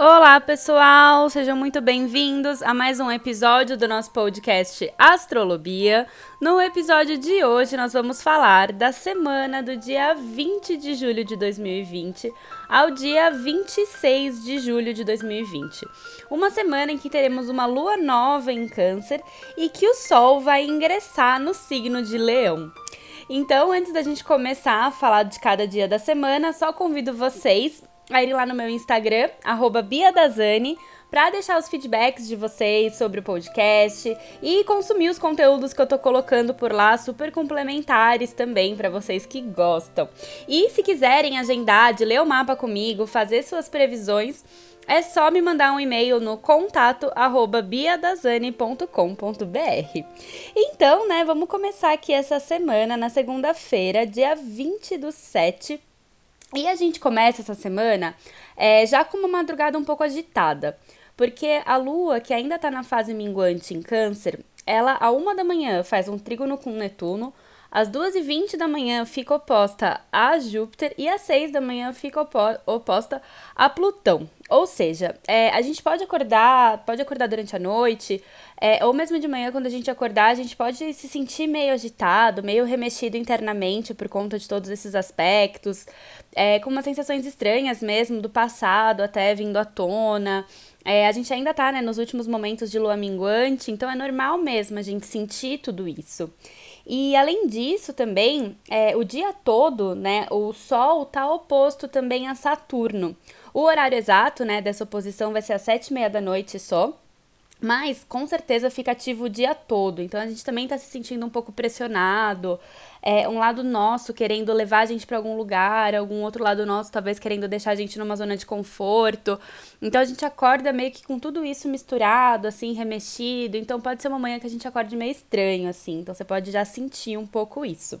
Olá, pessoal! Sejam muito bem-vindos a mais um episódio do nosso podcast Astrolobia. No episódio de hoje, nós vamos falar da semana do dia 20 de julho de 2020 ao dia 26 de julho de 2020. Uma semana em que teremos uma lua nova em Câncer e que o Sol vai ingressar no signo de Leão. Então, antes da gente começar a falar de cada dia da semana, só convido vocês a ir lá no meu Instagram, BiaDazani, para deixar os feedbacks de vocês sobre o podcast e consumir os conteúdos que eu tô colocando por lá, super complementares também para vocês que gostam. E se quiserem agendar de ler o mapa comigo, fazer suas previsões, é só me mandar um e-mail no contato arroba biadazani.com.br. Então, né, vamos começar aqui essa semana, na segunda-feira, dia 20 do 7 e a gente começa essa semana é, já com uma madrugada um pouco agitada, porque a Lua, que ainda está na fase minguante em Câncer, ela a uma da manhã faz um trígono com Netuno, às 2h20 da manhã fica oposta a Júpiter e às 6 da manhã fica oposta a Plutão. Ou seja, é, a gente pode acordar, pode acordar durante a noite, é, ou mesmo de manhã, quando a gente acordar, a gente pode se sentir meio agitado, meio remexido internamente por conta de todos esses aspectos, é, com umas sensações estranhas mesmo do passado até vindo à tona. É, a gente ainda tá né, nos últimos momentos de lua minguante, então é normal mesmo a gente sentir tudo isso. E além disso, também, é, o dia todo, né, o Sol está oposto também a Saturno. O horário exato, né, dessa oposição vai ser às sete e meia da noite só. Mas com certeza fica ativo o dia todo. Então a gente também está se sentindo um pouco pressionado. É, um lado nosso querendo levar a gente para algum lugar, algum outro lado nosso talvez querendo deixar a gente numa zona de conforto. Então a gente acorda meio que com tudo isso misturado, assim, remexido. Então pode ser uma manhã que a gente acorde meio estranho, assim. Então você pode já sentir um pouco isso.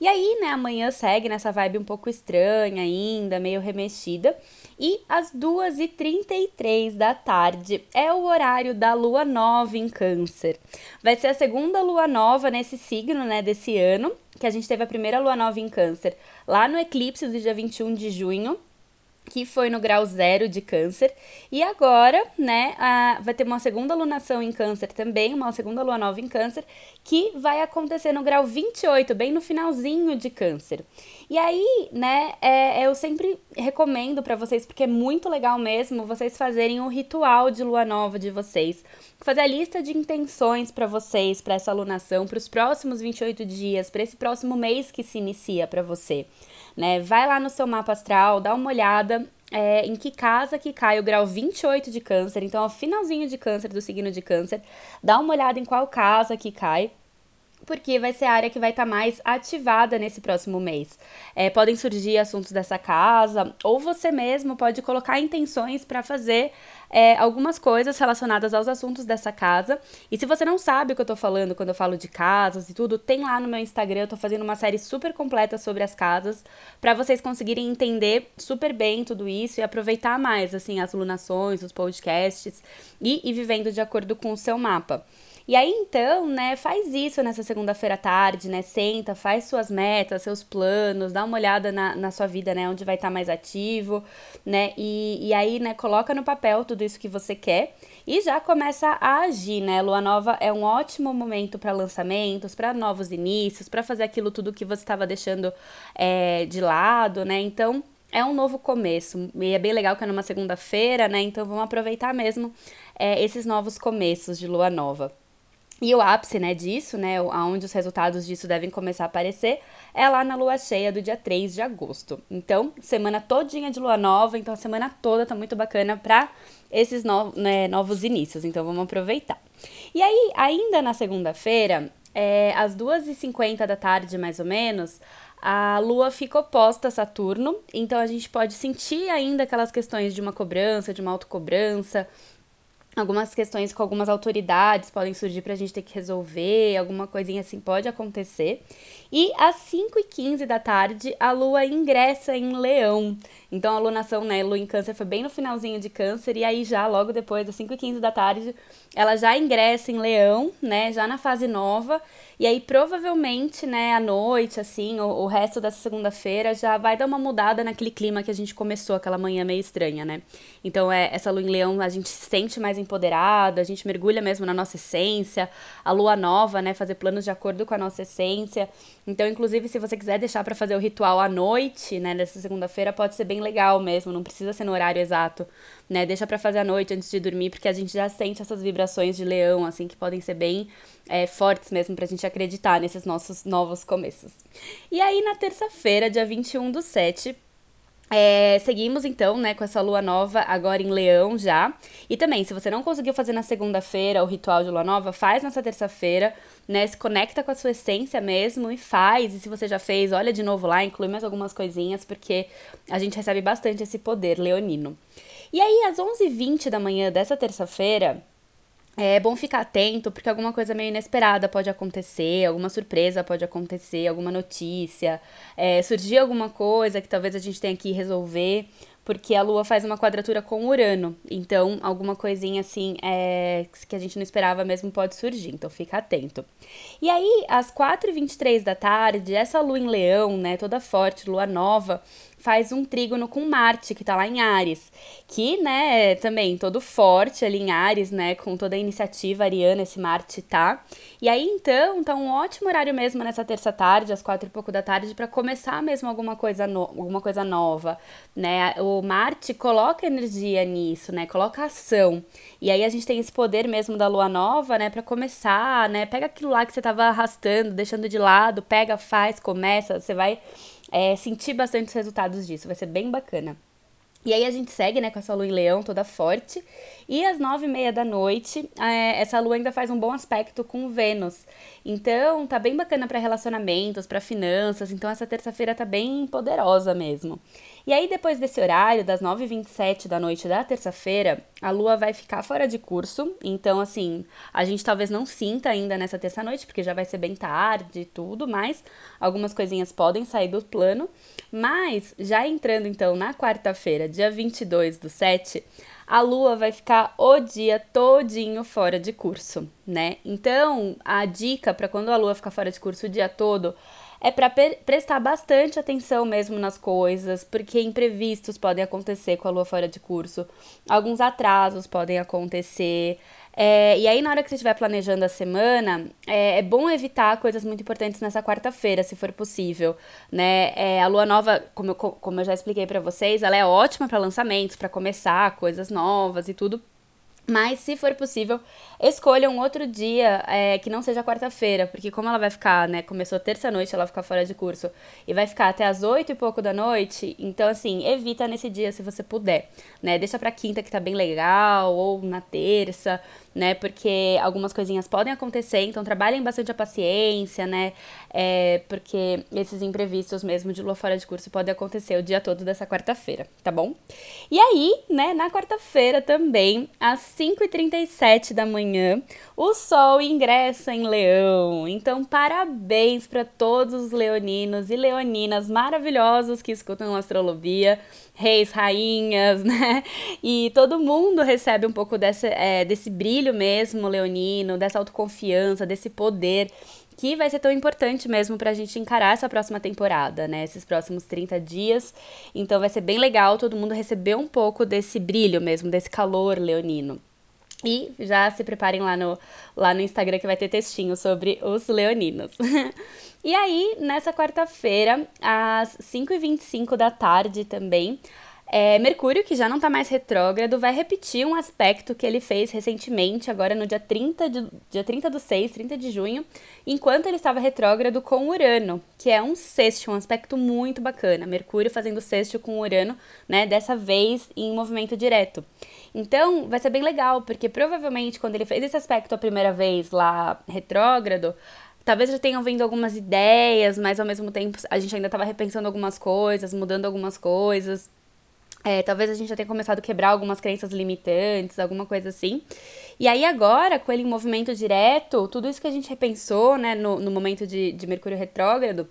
E aí, né, amanhã segue nessa vibe um pouco estranha ainda, meio remexida. E às 2h33 da tarde é o horário da lua nova em Câncer. Vai ser a segunda lua nova nesse signo, né, desse ano, que a gente teve a primeira lua nova em Câncer lá no eclipse do dia 21 de junho que foi no grau zero de câncer. E agora, né, a, vai ter uma segunda lunação em câncer também, uma segunda lua nova em câncer, que vai acontecer no grau 28, bem no finalzinho de câncer. E aí, né, é, eu sempre recomendo para vocês, porque é muito legal mesmo, vocês fazerem o ritual de lua nova de vocês. Fazer a lista de intenções para vocês, para essa lunação, para os próximos 28 dias, para esse próximo mês que se inicia para você né? Vai lá no seu mapa astral, dá uma olhada é, em que casa que cai o grau 28 de câncer, então o finalzinho de câncer do signo de câncer, dá uma olhada em qual casa que cai porque vai ser a área que vai estar tá mais ativada nesse próximo mês. É, podem surgir assuntos dessa casa, ou você mesmo pode colocar intenções para fazer é, algumas coisas relacionadas aos assuntos dessa casa. E se você não sabe o que eu tô falando quando eu falo de casas e tudo, tem lá no meu Instagram, eu tô fazendo uma série super completa sobre as casas, para vocês conseguirem entender super bem tudo isso e aproveitar mais, assim, as lunações, os podcasts e ir vivendo de acordo com o seu mapa. E aí então, né, faz isso nessa segunda-feira à tarde, né? Senta, faz suas metas, seus planos, dá uma olhada na, na sua vida, né? Onde vai estar tá mais ativo, né? E, e aí, né, coloca no papel tudo isso que você quer e já começa a agir, né? Lua nova é um ótimo momento para lançamentos, para novos inícios, para fazer aquilo tudo que você estava deixando é, de lado, né? Então, é um novo começo. E é bem legal que é numa segunda-feira, né? Então vamos aproveitar mesmo é, esses novos começos de lua nova. E o ápice, né, disso, né, onde os resultados disso devem começar a aparecer, é lá na lua cheia do dia 3 de agosto. Então, semana todinha de lua nova, então a semana toda tá muito bacana para esses no, né, novos inícios, então vamos aproveitar. E aí, ainda na segunda-feira, é, às 2h50 da tarde, mais ou menos, a Lua fica oposta a Saturno, então a gente pode sentir ainda aquelas questões de uma cobrança, de uma autocobrança, algumas questões com algumas autoridades podem surgir para a gente ter que resolver, alguma coisinha assim pode acontecer. E às 5 e 15 da tarde, a Lua ingressa em Leão. Então a lunação, né, lua em câncer foi bem no finalzinho de câncer, e aí já logo depois, às 5 e 15 da tarde, ela já ingressa em leão, né, já na fase nova, e aí provavelmente, né, à noite, assim, o, o resto dessa segunda-feira já vai dar uma mudada naquele clima que a gente começou, aquela manhã meio estranha, né. Então é, essa lua em leão a gente se sente mais empoderado, a gente mergulha mesmo na nossa essência, a lua nova, né, fazer planos de acordo com a nossa essência. Então, inclusive, se você quiser deixar para fazer o ritual à noite, né, dessa segunda-feira, pode ser bem legal mesmo, não precisa ser no horário exato, né? Deixa para fazer à noite antes de dormir, porque a gente já sente essas vibrações de leão, assim, que podem ser bem é, fortes mesmo pra gente acreditar nesses nossos novos começos. E aí, na terça-feira, dia 21 do 7, é, seguimos então, né, com essa lua nova agora em Leão já. E também, se você não conseguiu fazer na segunda-feira o ritual de lua nova, faz nessa terça-feira, né? Se conecta com a sua essência mesmo e faz. E se você já fez, olha de novo lá, inclui mais algumas coisinhas, porque a gente recebe bastante esse poder leonino. E aí, às 11h20 da manhã dessa terça-feira, é bom ficar atento, porque alguma coisa meio inesperada pode acontecer, alguma surpresa pode acontecer, alguma notícia, é, surgir alguma coisa que talvez a gente tenha que resolver, porque a Lua faz uma quadratura com Urano. Então, alguma coisinha assim é, que a gente não esperava mesmo pode surgir. Então, fica atento. E aí, às 4h23 da tarde, essa Lua em Leão, né, toda forte, Lua nova, faz um trígono com Marte, que tá lá em Ares, que, né, é também todo forte ali em Ares, né, com toda a iniciativa ariana esse Marte tá. E aí, então, tá um ótimo horário mesmo nessa terça tarde, às quatro e pouco da tarde, para começar mesmo alguma coisa, no, alguma coisa nova, né. O Marte coloca energia nisso, né, coloca ação. E aí a gente tem esse poder mesmo da lua nova, né, para começar, né, pega aquilo lá que você tava arrastando, deixando de lado, pega, faz, começa, você vai é, sentir bastante os resultados disso, vai ser bem bacana. E aí a gente segue, né, com essa lua em leão toda forte. E às nove e meia da noite, é, essa lua ainda faz um bom aspecto com Vênus. Então, tá bem bacana para relacionamentos, para finanças. Então, essa terça-feira tá bem poderosa mesmo. E aí, depois desse horário, das 9h27 da noite da terça-feira, a lua vai ficar fora de curso. Então, assim, a gente talvez não sinta ainda nessa terça-noite, porque já vai ser bem tarde e tudo, mas algumas coisinhas podem sair do plano. Mas, já entrando então na quarta-feira, dia 22 do 7, a lua vai ficar o dia todinho fora de curso, né? Então, a dica para quando a lua ficar fora de curso o dia todo é para prestar bastante atenção mesmo nas coisas, porque imprevistos podem acontecer com a lua fora de curso, alguns atrasos podem acontecer. É, e aí, na hora que você estiver planejando a semana, é, é bom evitar coisas muito importantes nessa quarta-feira, se for possível, né? É, a lua nova, como eu, como eu já expliquei para vocês, ela é ótima para lançamentos, para começar coisas novas e tudo. Mas, se for possível, escolha um outro dia é, que não seja quarta-feira, porque como ela vai ficar, né? Começou terça-noite, ela vai ficar fora de curso e vai ficar até as oito e pouco da noite. Então, assim, evita nesse dia se você puder, né? Deixa pra quinta que tá bem legal, ou na terça, né? Porque algumas coisinhas podem acontecer, então trabalhem bastante a paciência, né? É, porque esses imprevistos mesmo de lua fora de curso podem acontecer o dia todo dessa quarta-feira, tá bom? E aí, né, na quarta-feira também, às 5h37 da manhã, o Sol ingressa em Leão. Então, parabéns para todos os leoninos e leoninas maravilhosos que escutam astrologia reis, rainhas, né? E todo mundo recebe um pouco desse, é, desse brilho mesmo, leonino, dessa autoconfiança, desse poder que vai ser tão importante mesmo pra gente encarar essa próxima temporada, né? Esses próximos 30 dias. Então vai ser bem legal todo mundo receber um pouco desse brilho mesmo, desse calor leonino. E já se preparem lá no, lá no Instagram que vai ter textinho sobre os leoninos. e aí, nessa quarta-feira, às 5h25 da tarde também, é, Mercúrio, que já não está mais retrógrado, vai repetir um aspecto que ele fez recentemente, agora no dia 30, de, dia 30 do 6, 30 de junho, enquanto ele estava retrógrado com Urano, que é um sexto, um aspecto muito bacana. Mercúrio fazendo sexto com Urano, né, dessa vez em movimento direto. Então, vai ser bem legal, porque provavelmente quando ele fez esse aspecto a primeira vez lá retrógrado, talvez já tenham vindo algumas ideias, mas ao mesmo tempo a gente ainda estava repensando algumas coisas, mudando algumas coisas. É, talvez a gente já tenha começado a quebrar algumas crenças limitantes, alguma coisa assim. E aí agora, com ele em movimento direto, tudo isso que a gente repensou, né, no, no momento de, de Mercúrio retrógrado,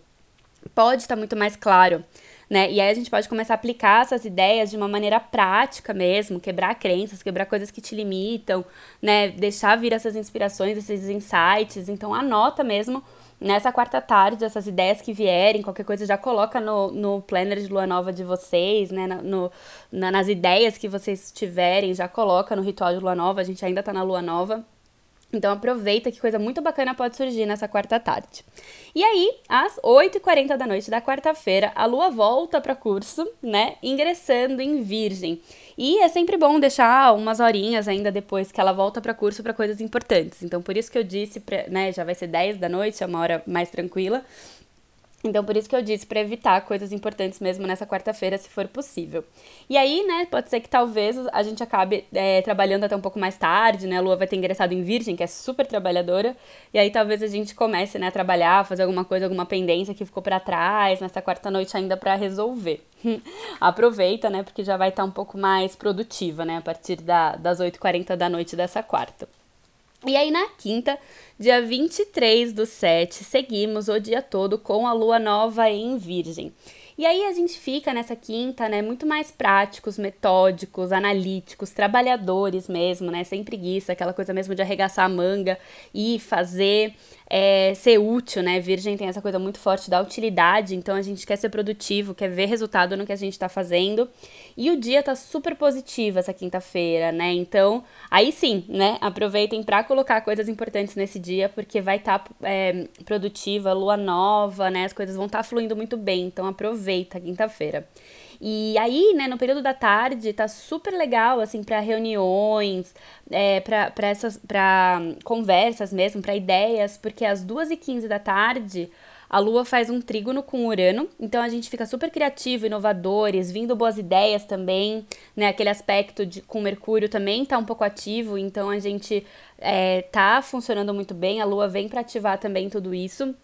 pode estar muito mais claro, né? E aí a gente pode começar a aplicar essas ideias de uma maneira prática mesmo, quebrar crenças, quebrar coisas que te limitam, né? Deixar vir essas inspirações, esses insights. Então anota mesmo nessa quarta tarde essas ideias que vierem, qualquer coisa já coloca no, no planner de lua nova de vocês, né? No, na, nas ideias que vocês tiverem, já coloca no ritual de lua nova. A gente ainda tá na lua nova. Então aproveita que coisa muito bacana pode surgir nessa quarta tarde. E aí, às 8h40 da noite da quarta-feira, a lua volta para curso, né? Ingressando em Virgem. E é sempre bom deixar umas horinhas ainda depois que ela volta para curso para coisas importantes. Então, por isso que eu disse, né, já vai ser 10 da noite, é uma hora mais tranquila. Então, por isso que eu disse para evitar coisas importantes mesmo nessa quarta-feira, se for possível. E aí, né, pode ser que talvez a gente acabe é, trabalhando até um pouco mais tarde, né? A Lua vai ter ingressado em Virgem, que é super trabalhadora, e aí talvez a gente comece, né, a trabalhar, fazer alguma coisa, alguma pendência que ficou para trás nessa quarta noite ainda para resolver. Aproveita, né, porque já vai estar tá um pouco mais produtiva, né, a partir da, das 8h40 da noite dessa quarta. E aí, na quinta, dia 23 do 7, seguimos o dia todo com a lua nova em Virgem. E aí a gente fica nessa quinta, né, muito mais práticos, metódicos, analíticos, trabalhadores mesmo, né, sem preguiça, aquela coisa mesmo de arregaçar a manga e fazer é, ser útil, né? Virgem tem essa coisa muito forte da utilidade, então a gente quer ser produtivo, quer ver resultado no que a gente tá fazendo. E o dia tá super positivo essa quinta-feira, né? Então, aí sim, né? Aproveitem para colocar coisas importantes nesse dia, porque vai estar tá, é, produtiva, lua nova, né? As coisas vão estar tá fluindo muito bem, então aproveita a quinta-feira. E aí, né, no período da tarde, tá super legal, assim, para reuniões, é, para essas, para conversas mesmo, para ideias, porque às 2h15 da tarde a Lua faz um trígono com Urano, então a gente fica super criativo, inovadores, vindo boas ideias também, né? Aquele aspecto de, com Mercúrio também tá um pouco ativo, então a gente é, tá funcionando muito bem, a Lua vem para ativar também tudo isso.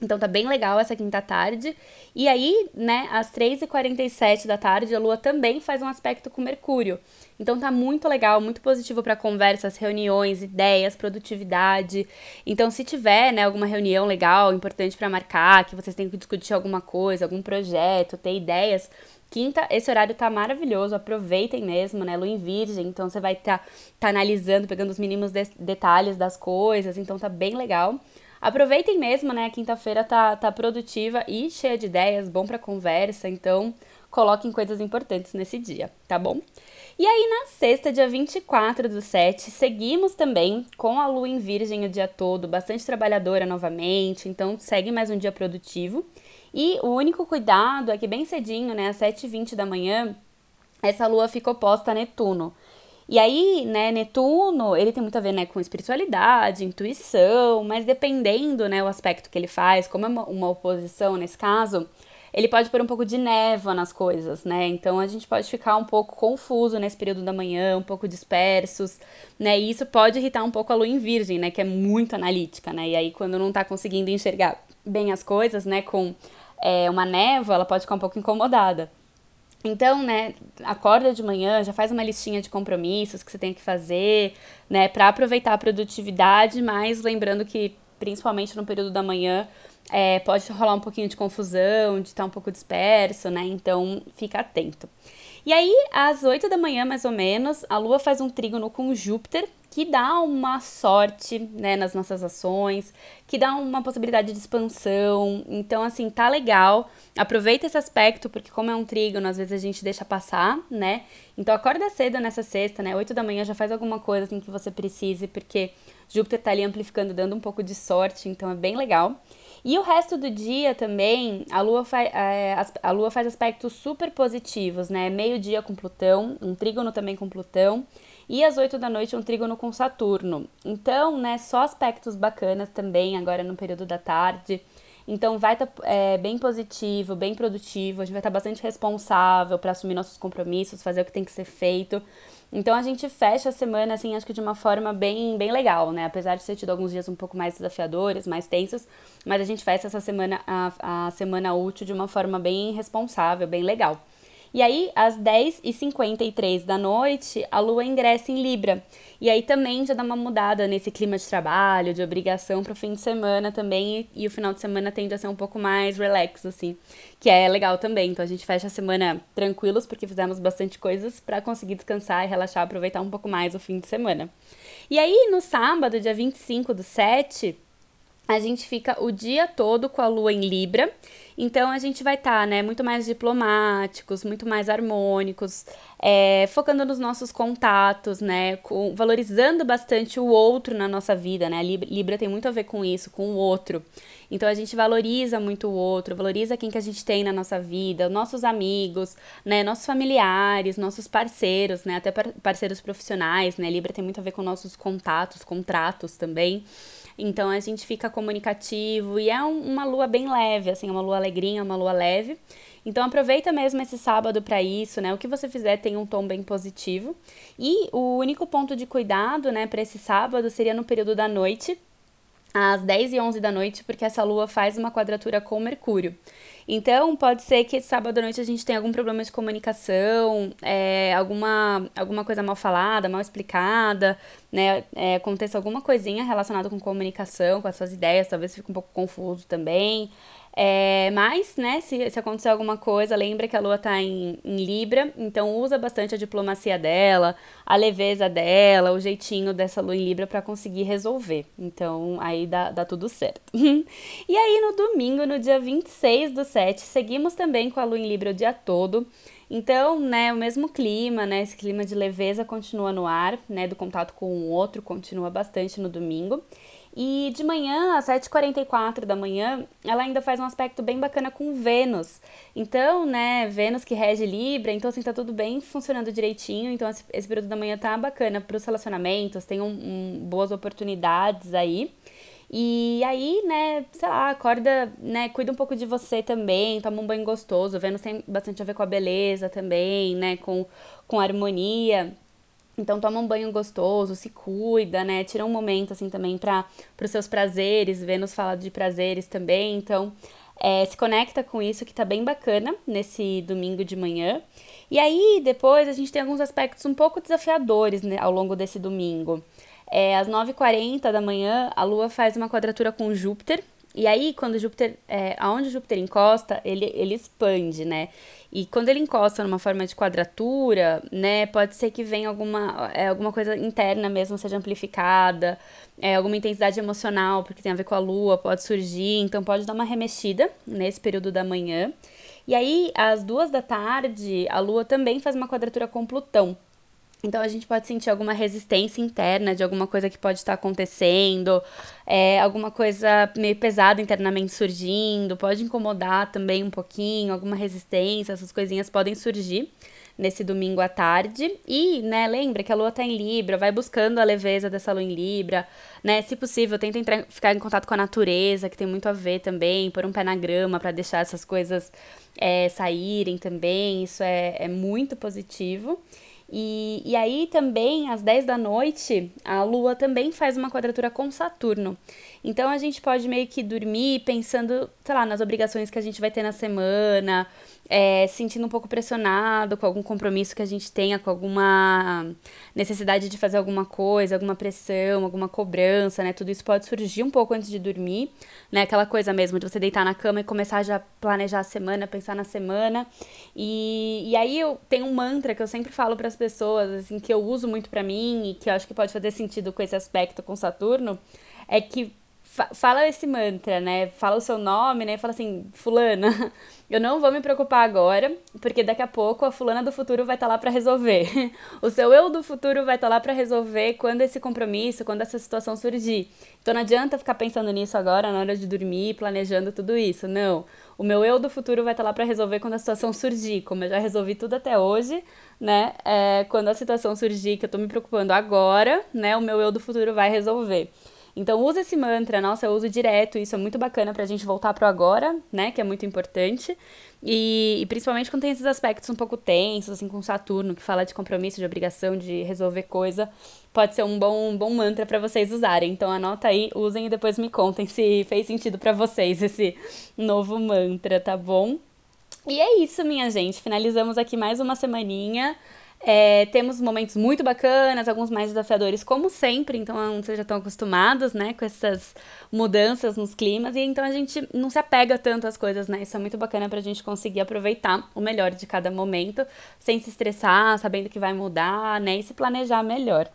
Então tá bem legal essa quinta tarde. E aí, né, às 3h47 da tarde, a Lua também faz um aspecto com Mercúrio. Então tá muito legal, muito positivo para conversas, reuniões, ideias, produtividade. Então, se tiver, né, alguma reunião legal, importante para marcar, que vocês têm que discutir alguma coisa, algum projeto, ter ideias, Quinta, esse horário tá maravilhoso, aproveitem mesmo, né? Lua em Virgem, então você vai estar tá, tá analisando, pegando os mínimos de detalhes das coisas, então tá bem legal. Aproveitem mesmo, né? A quinta-feira tá, tá produtiva e cheia de ideias, bom para conversa, então coloquem coisas importantes nesse dia, tá bom? E aí, na sexta, dia 24 do 7, seguimos também com a lua em virgem o dia todo, bastante trabalhadora novamente, então segue mais um dia produtivo. E o único cuidado é que bem cedinho, né, às 7h20 da manhã, essa lua fica oposta a Netuno. E aí, né, Netuno, ele tem muito a ver, né, com espiritualidade, intuição, mas dependendo, né, o aspecto que ele faz, como é uma, uma oposição nesse caso, ele pode pôr um pouco de névoa nas coisas, né? Então a gente pode ficar um pouco confuso nesse período da manhã, um pouco dispersos, né? E isso pode irritar um pouco a lua em virgem, né? Que é muito analítica, né? E aí quando não tá conseguindo enxergar bem as coisas, né, com é, uma névoa, ela pode ficar um pouco incomodada. Então, né, acorda de manhã, já faz uma listinha de compromissos que você tem que fazer, né, para aproveitar a produtividade, mas lembrando que, principalmente no período da manhã, é, pode rolar um pouquinho de confusão, de estar um pouco disperso, né, então fica atento. E aí, às 8 da manhã, mais ou menos, a Lua faz um trígono com Júpiter, que dá uma sorte, né, nas nossas ações, que dá uma possibilidade de expansão. Então, assim, tá legal. Aproveita esse aspecto, porque como é um trígono, às vezes a gente deixa passar, né? Então, acorda cedo nessa sexta, né? 8 da manhã já faz alguma coisa assim que você precise, porque Júpiter tá ali amplificando, dando um pouco de sorte, então é bem legal. E o resto do dia também, a Lua, é, a Lua faz aspectos super positivos, né? Meio-dia com Plutão, um trígono também com Plutão e às 8 da noite um trígono com Saturno. Então, né, só aspectos bacanas também agora no período da tarde. Então vai estar tá, é, bem positivo, bem produtivo, a gente vai estar tá bastante responsável para assumir nossos compromissos, fazer o que tem que ser feito. Então a gente fecha a semana, assim, acho que de uma forma bem, bem legal, né? Apesar de ter tido alguns dias um pouco mais desafiadores, mais tensos, mas a gente fecha essa semana, a, a semana útil de uma forma bem responsável, bem legal. E aí, às 10h53 da noite, a lua ingressa em Libra. E aí também já dá uma mudada nesse clima de trabalho, de obrigação para o fim de semana também. E, e, o final de semana tende a ser um pouco mais relax, assim, que é legal também. Então a gente fecha a semana tranquilos, porque fizemos bastante coisas para conseguir descansar e relaxar, aproveitar um pouco mais o fim de semana. E aí, no sábado, dia 25 do 7, a gente fica o dia todo com a lua em Libra. Então a gente vai estar, tá, né, muito mais diplomáticos, muito mais harmônicos, é, focando nos nossos contatos, né, com, valorizando bastante o outro na nossa vida, né? Libra, Libra tem muito a ver com isso, com o outro. Então a gente valoriza muito o outro, valoriza quem que a gente tem na nossa vida, nossos amigos, né, nossos familiares, nossos parceiros, né, até parceiros profissionais, né? Libra tem muito a ver com nossos contatos, contratos também. Então a gente fica comunicativo e é um, uma lua bem leve, assim, uma lua alegrinha, uma lua leve. Então aproveita mesmo esse sábado para isso, né? O que você fizer tem um tom bem positivo. E o único ponto de cuidado, né, para esse sábado seria no período da noite, às 10 e 11 da noite, porque essa lua faz uma quadratura com Mercúrio. Então, pode ser que sábado à noite a gente tenha algum problema de comunicação, é, alguma, alguma coisa mal falada, mal explicada, né? É, aconteça alguma coisinha relacionada com comunicação, com as suas ideias, talvez fique um pouco confuso também. É, mas, né, se, se acontecer alguma coisa, lembra que a lua tá em, em Libra, então usa bastante a diplomacia dela, a leveza dela, o jeitinho dessa lua em Libra para conseguir resolver. Então, aí dá, dá tudo certo. e aí, no domingo, no dia 26 do 7, seguimos também com a lua em Libra o dia todo. Então, né, o mesmo clima, né, esse clima de leveza continua no ar, né, do contato com o outro continua bastante no domingo. E de manhã, às 7h44 da manhã, ela ainda faz um aspecto bem bacana com Vênus. Então, né, Vênus que rege Libra, então assim, tá tudo bem funcionando direitinho. Então, esse, esse período da manhã tá bacana para os relacionamentos, tem um, um, boas oportunidades aí. E aí, né, sei lá, acorda, né, cuida um pouco de você também, toma um banho gostoso. Vênus tem bastante a ver com a beleza também, né, com, com harmonia. Então toma um banho gostoso, se cuida, né? Tira um momento assim também para os seus prazeres, Vênus fala de prazeres também, então é, se conecta com isso que tá bem bacana nesse domingo de manhã. E aí depois a gente tem alguns aspectos um pouco desafiadores né, ao longo desse domingo. É, às 9h40 da manhã, a Lua faz uma quadratura com Júpiter, e aí, quando Júpiter, é, aonde Júpiter encosta, ele, ele expande, né? E quando ele encosta numa forma de quadratura, né, pode ser que venha alguma, é, alguma coisa interna mesmo seja amplificada, é, alguma intensidade emocional, porque tem a ver com a lua, pode surgir, então pode dar uma remexida nesse período da manhã. E aí, às duas da tarde, a lua também faz uma quadratura com Plutão. Então a gente pode sentir alguma resistência interna de alguma coisa que pode estar acontecendo, é, alguma coisa meio pesada internamente surgindo, pode incomodar também um pouquinho, alguma resistência, essas coisinhas podem surgir nesse domingo à tarde. E, né, lembra que a lua tá em Libra, vai buscando a leveza dessa lua em Libra, né? Se possível, tenta entrar, ficar em contato com a natureza, que tem muito a ver também, pôr um pé na grama para deixar essas coisas é, saírem também, isso é, é muito positivo. E, e aí também, às 10 da noite, a Lua também faz uma quadratura com Saturno. Então a gente pode meio que dormir pensando, sei lá, nas obrigações que a gente vai ter na semana, é, sentindo um pouco pressionado com algum compromisso que a gente tenha, com alguma necessidade de fazer alguma coisa, alguma pressão, alguma cobrança, né? Tudo isso pode surgir um pouco antes de dormir, né? Aquela coisa mesmo de você deitar na cama e começar já a planejar a semana, pensar na semana. E, e aí eu tenho um mantra que eu sempre falo para as pessoas, assim, que eu uso muito para mim e que eu acho que pode fazer sentido com esse aspecto com Saturno, é que fala esse mantra, né? Fala o seu nome, né? Fala assim, fulana, eu não vou me preocupar agora, porque daqui a pouco a fulana do futuro vai estar tá lá para resolver. O seu eu do futuro vai estar tá lá para resolver quando esse compromisso, quando essa situação surgir. Então não adianta ficar pensando nisso agora na hora de dormir, planejando tudo isso. Não. O meu eu do futuro vai estar tá lá para resolver quando a situação surgir, como eu já resolvi tudo até hoje, né? É, quando a situação surgir que eu tô me preocupando agora, né, o meu eu do futuro vai resolver. Então usa esse mantra, nossa, eu uso direto, isso é muito bacana pra gente voltar pro agora, né? Que é muito importante. E, e, principalmente quando tem esses aspectos um pouco tensos, assim, com Saturno, que fala de compromisso, de obrigação, de resolver coisa, pode ser um bom, um bom mantra para vocês usarem. Então anota aí, usem e depois me contem se fez sentido para vocês esse novo mantra, tá bom? E é isso, minha gente. Finalizamos aqui mais uma semaninha. É, temos momentos muito bacanas, alguns mais desafiadores, como sempre, então vocês já estão acostumados, né, com essas mudanças nos climas, e então a gente não se apega tanto às coisas, né? Isso é muito bacana pra gente conseguir aproveitar o melhor de cada momento, sem se estressar, sabendo que vai mudar, né, e se planejar melhor.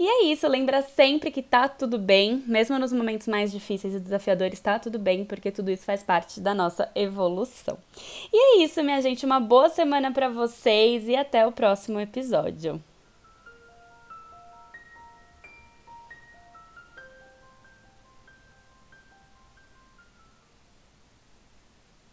E é isso, lembra sempre que tá tudo bem, mesmo nos momentos mais difíceis e desafiadores, tá tudo bem, porque tudo isso faz parte da nossa evolução. E é isso, minha gente, uma boa semana para vocês e até o próximo episódio.